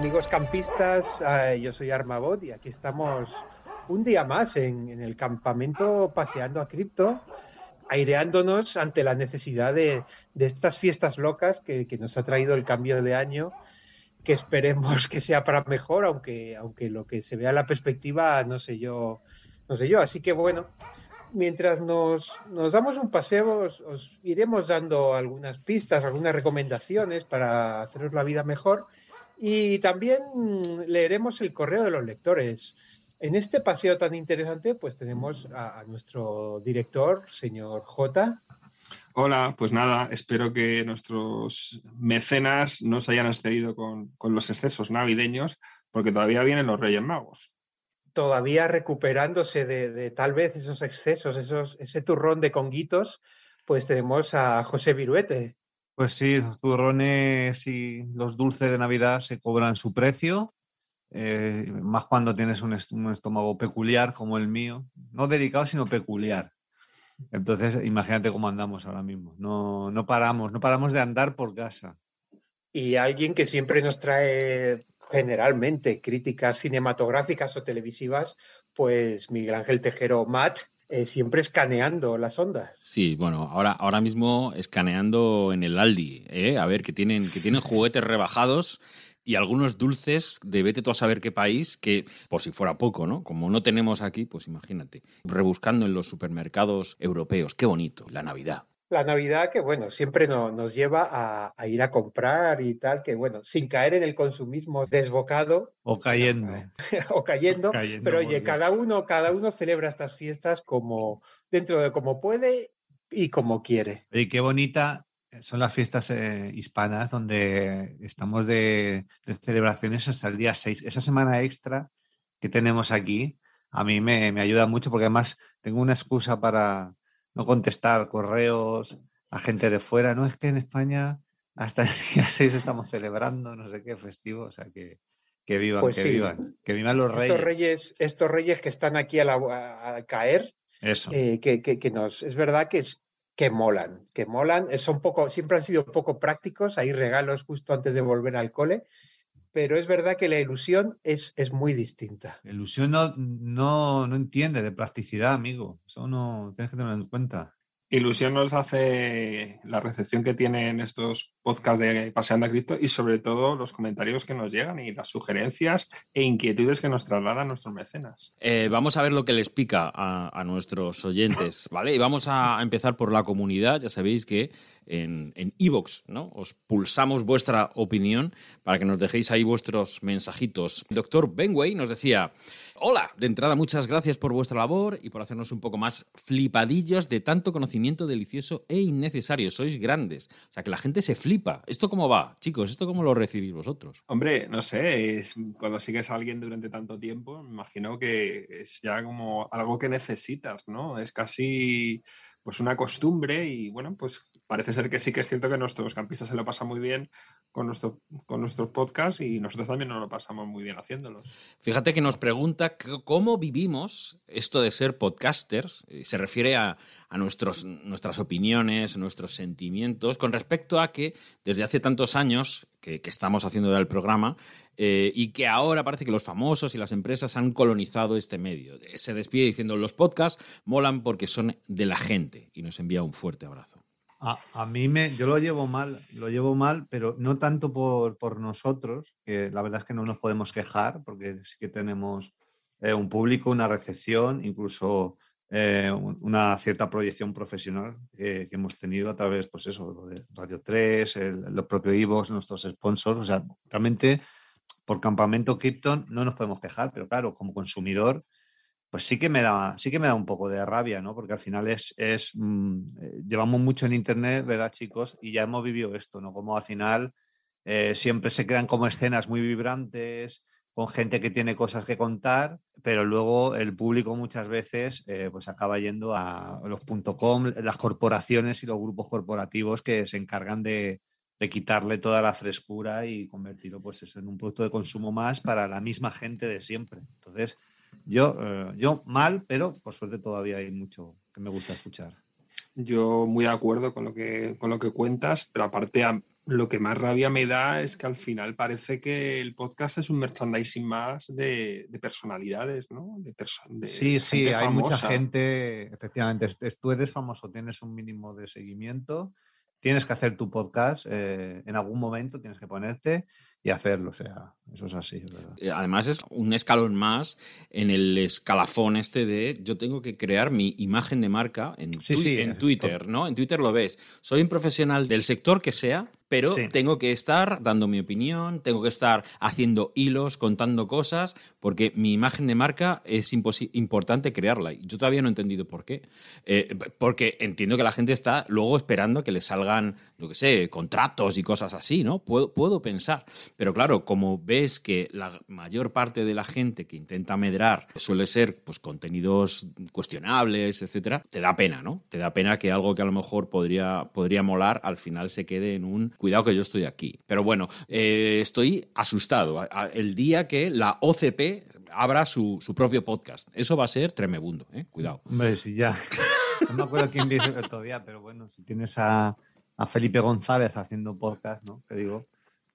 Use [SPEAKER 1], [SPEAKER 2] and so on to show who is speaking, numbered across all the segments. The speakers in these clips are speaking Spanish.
[SPEAKER 1] amigos campistas, eh, yo soy Armabot y aquí estamos un día más en, el campamento paseando a cripto, aireándonos ante la necesidad de, estas fiestas locas que, nos ha traído el cambio de año, que esperemos que sea para mejor, aunque, aunque lo que se vea en la perspectiva, no sé yo, no sé yo. Así que bueno, mientras nos, damos un paseo, os, iremos dando algunas pistas, algunas recomendaciones para haceros la vida mejor. Y también leeremos el correo de los lectores. En este paseo tan interesante, pues tenemos a, nuestro director, señor J.
[SPEAKER 2] Hola, pues nada, espero que nuestros mecenas no se hayan excedido con, los excesos navideños, porque todavía vienen los Reyes Magos
[SPEAKER 1] todavía recuperándose de, tal vez esos excesos, esos, ese turrón de conguitos, pues tenemos a José Viruete.
[SPEAKER 3] Pues sí, los turrones y los dulces de Navidad se cobran su precio, eh, más cuando tienes un, estómago peculiar como el mío, no dedicado, sino peculiar. Entonces, imagínate cómo andamos ahora mismo. No, no paramos, no paramos de andar por casa.
[SPEAKER 1] Y alguien que siempre nos trae generalmente críticas cinematográficas o televisivas, pues Miguel Ángel Tejero Matt eh, siempre escaneando las ondas.
[SPEAKER 4] Sí, bueno, ahora, ahora mismo escaneando en el Aldi, ¿eh? a ver, que tienen, que tienen juguetes rebajados y algunos dulces de vete tú a saber qué país, que por si fuera poco, ¿no? Como no tenemos aquí, pues imagínate, rebuscando en los supermercados europeos, qué bonito, la Navidad.
[SPEAKER 1] La Navidad que, bueno, siempre nos lleva a, ir a comprar y tal, que, bueno, sin caer en el consumismo desbocado.
[SPEAKER 3] O cayendo.
[SPEAKER 1] o cayendo. pero oye, cada uno, cada uno celebra estas fiestas como dentro de como puede y como quiere.
[SPEAKER 3] Y qué bonita son las fiestas eh, hispanas donde estamos de, celebraciones hasta el día 6. Esa semana extra que tenemos aquí a mí me, me ayuda mucho porque además tengo una excusa para no contestar correos a gente de fuera. No es que en España hasta el día 6 estamos celebrando no sé qué festivo, o sea que, que vivan, pues que vivan, que vivan los reyes.
[SPEAKER 1] Estos reyes, estos reyes que están aquí a, caer,
[SPEAKER 3] Eso.
[SPEAKER 1] Eh, que, que, nos, es verdad que es que molan, que molan, son poco, siempre han sido poco prácticos, hay regalos justo antes de volver al cole, pero es verdad que la ilusión es, es muy distinta.
[SPEAKER 3] La ilusión no, no, no entiende de plasticidad, amigo. Eso no tienes que tenerlo en cuenta.
[SPEAKER 2] Ilusión nos hace la recepción que tienen estos podcasts de Paseando a Cristo y sobre todo los comentarios que nos llegan y las sugerencias e inquietudes que nos trasladan nuestros mecenas.
[SPEAKER 4] Eh, vamos a ver lo que les pica a, nuestros oyentes, ¿vale? Y vamos a empezar por la comunidad. Ya sabéis que en Evox, ¿no? Os pulsamos vuestra opinión para que nos dejéis ahí vuestros mensajitos. El doctor Benway nos decía... Hola, de entrada muchas gracias por vuestra labor y por hacernos un poco más flipadillos de tanto conocimiento delicioso e innecesario. Sois grandes. O sea, que la gente se flipa. ¿Esto cómo va, chicos? ¿Esto cómo lo recibís vosotros?
[SPEAKER 2] Hombre, no sé, es, cuando sigues a alguien durante tanto tiempo, me imagino que es ya como algo que necesitas, ¿no? Es casi pues una costumbre y bueno, pues parece ser que sí que es cierto que nuestros campistas se lo pasan muy bien con, nuestro, con nuestros podcasts y nosotros también nos lo pasamos muy bien haciéndolos.
[SPEAKER 4] Fíjate que nos pregunta cómo vivimos esto de ser podcasters, se refiere a, nuestros, nuestras opiniones, nuestros sentimientos, con respecto a que desde hace tantos años que, estamos haciendo el programa eh, y que ahora parece que los famosos y las empresas han colonizado este medio. Se despide diciendo los podcasts molan porque son de la gente y nos envía un fuerte abrazo.
[SPEAKER 3] A, mí me, yo lo llevo mal, lo llevo mal, pero no tanto por, nosotros, que la verdad es que no nos podemos quejar, porque sí que tenemos eh, un público, una recepción, incluso eh, una cierta proyección profesional que hemos tenido a través, pues eso, de Radio 3, el, los propios Ivos, nuestros sponsors. O sea, realmente por Campamento Krypton no nos podemos quejar, pero claro, como consumidor pues sí que me da, sí que me da un poco de rabia, ¿no? Porque al final es, es mm, eh, llevamos mucho en internet, ¿verdad, chicos? Y ya hemos vivido esto, ¿no? Como al final eh, siempre se crean como escenas muy vibrantes, con gente que tiene cosas que contar, pero luego el público muchas veces eh, pues acaba yendo a los .com, las corporaciones y los grupos corporativos que se encargan de, de quitarle toda la frescura y convertirlo pues eso en un producto de consumo más para la misma gente de siempre. Entonces, yo, eh, yo mal, pero por suerte todavía hay mucho que me gusta escuchar.
[SPEAKER 2] Yo muy de acuerdo con lo que, con lo que cuentas, pero aparte lo que más rabia me da es que al final parece que el podcast es un merchandising más de, personalidades, ¿no? De,
[SPEAKER 3] sí, sí, hay mucha gente, efectivamente, tú eres famoso, tienes un mínimo de seguimiento, tienes que hacer tu podcast, eh, en algún momento tienes que ponerte y hacerlo. O sea, eso es así.
[SPEAKER 4] Eh, además, es un escalón más en el escalafón este de yo tengo que crear mi imagen de marca en, en Twitter, ¿no? En Twitter lo ves. Soy un profesional del sector que sea, pero tengo que estar dando mi opinión, tengo que estar haciendo hilos, contando cosas, porque mi imagen de marca es importante crearla. Y yo todavía no he entendido por qué. Eh, porque entiendo que la gente está luego esperando que le salgan, lo que sé, contratos y cosas así, ¿no? Puedo, puedo pensar. Pero claro, como ves que la mayor parte de la gente que intenta medrar suele ser pues, contenidos cuestionables, etcétera, te da pena, ¿no? Te da pena que algo que a lo mejor podría, podría molar al final se quede en un cuidado que yo estoy aquí. Pero bueno, eh, estoy asustado. El día que la OCP abra su, propio podcast. Eso va a ser tremebundo, ¿eh? Cuidado.
[SPEAKER 3] Hombre, si ya. No me acuerdo quién dice el otro día, pero bueno, si tienes a, Felipe González haciendo podcast, ¿no? Te digo,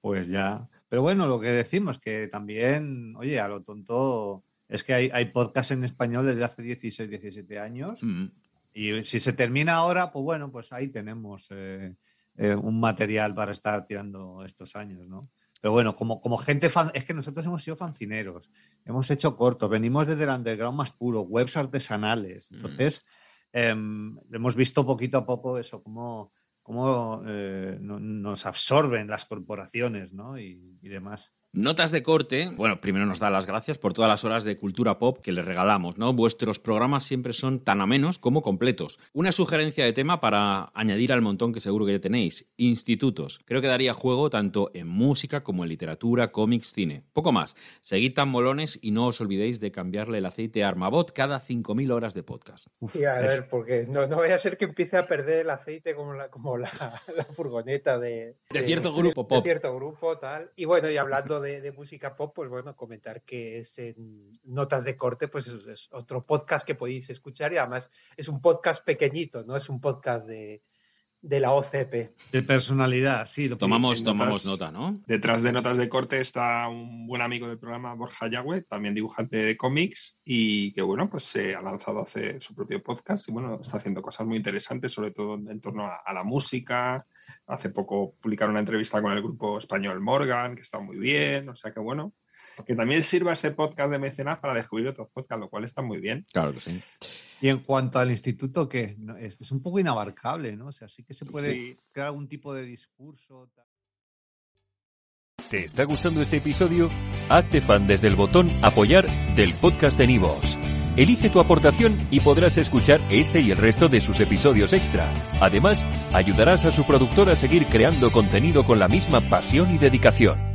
[SPEAKER 3] pues ya. Pero bueno, lo que decimos, que también, oye, a lo tonto, es que hay, hay podcast en español desde hace 16, 17 años. Mm. Y si se termina ahora, pues bueno, pues ahí tenemos. Eh, eh, un material para estar tirando estos años, ¿no? Pero bueno, como, como gente fan, es que nosotros hemos sido fancineros, hemos hecho cortos, venimos desde el underground más puro, webs artesanales. Mm. Entonces, em, hemos visto poquito a poco eso, cómo, cómo eh, nos absorben las corporaciones ¿no? y, y demás.
[SPEAKER 4] Notas de corte, bueno, primero nos da las gracias por todas las horas de cultura pop que les regalamos, ¿no? Vuestros programas siempre son tan amenos como completos. Una sugerencia de tema para añadir al montón que seguro que ya tenéis, institutos. Creo que daría juego tanto en música como en literatura, cómics, cine. Poco más. Seguid tan molones y no os olvidéis de cambiarle el aceite a Armabot cada 5.000 horas de podcast.
[SPEAKER 1] sí, a ver, porque no, no, vaya a ser que empiece a perder el aceite como la, como la, furgoneta de,
[SPEAKER 4] de, cierto grupo pop.
[SPEAKER 1] De cierto grupo, tal. Y bueno, y hablando de de, música pop, pues bueno, comentar que es en Notas de Corte, pues es, otro podcast que podéis escuchar y además es un podcast pequeñito, no es un podcast de, de la OCP.
[SPEAKER 3] De personalidad, sí.
[SPEAKER 4] tomamos, tomamos nota, ¿no?
[SPEAKER 2] Detrás de Notas de Corte está un buen amigo del programa, Borja Yagüe, también dibujante de cómics y que, bueno, pues se ha lanzado hace su propio podcast y, bueno, está haciendo cosas muy interesantes, sobre todo en torno a la música, Hace poco publicaron una entrevista con el grupo español Morgan, que está muy bien, o sea que bueno, que también sirva este podcast de mecenas para descubrir otros podcasts, lo cual está muy bien.
[SPEAKER 4] Claro que sí.
[SPEAKER 3] Y en cuanto al instituto, que es, un poco inabarcable, ¿no? O sea, sí que se puede crear algún tipo de discurso.
[SPEAKER 5] ¿Te está gustando este episodio? Hazte fan desde el botón apoyar del podcast de Nivos. Elige tu aportación y podrás escuchar este y el resto de sus episodios extra. Además, ayudarás a su productor a seguir creando contenido con la misma pasión y dedicación.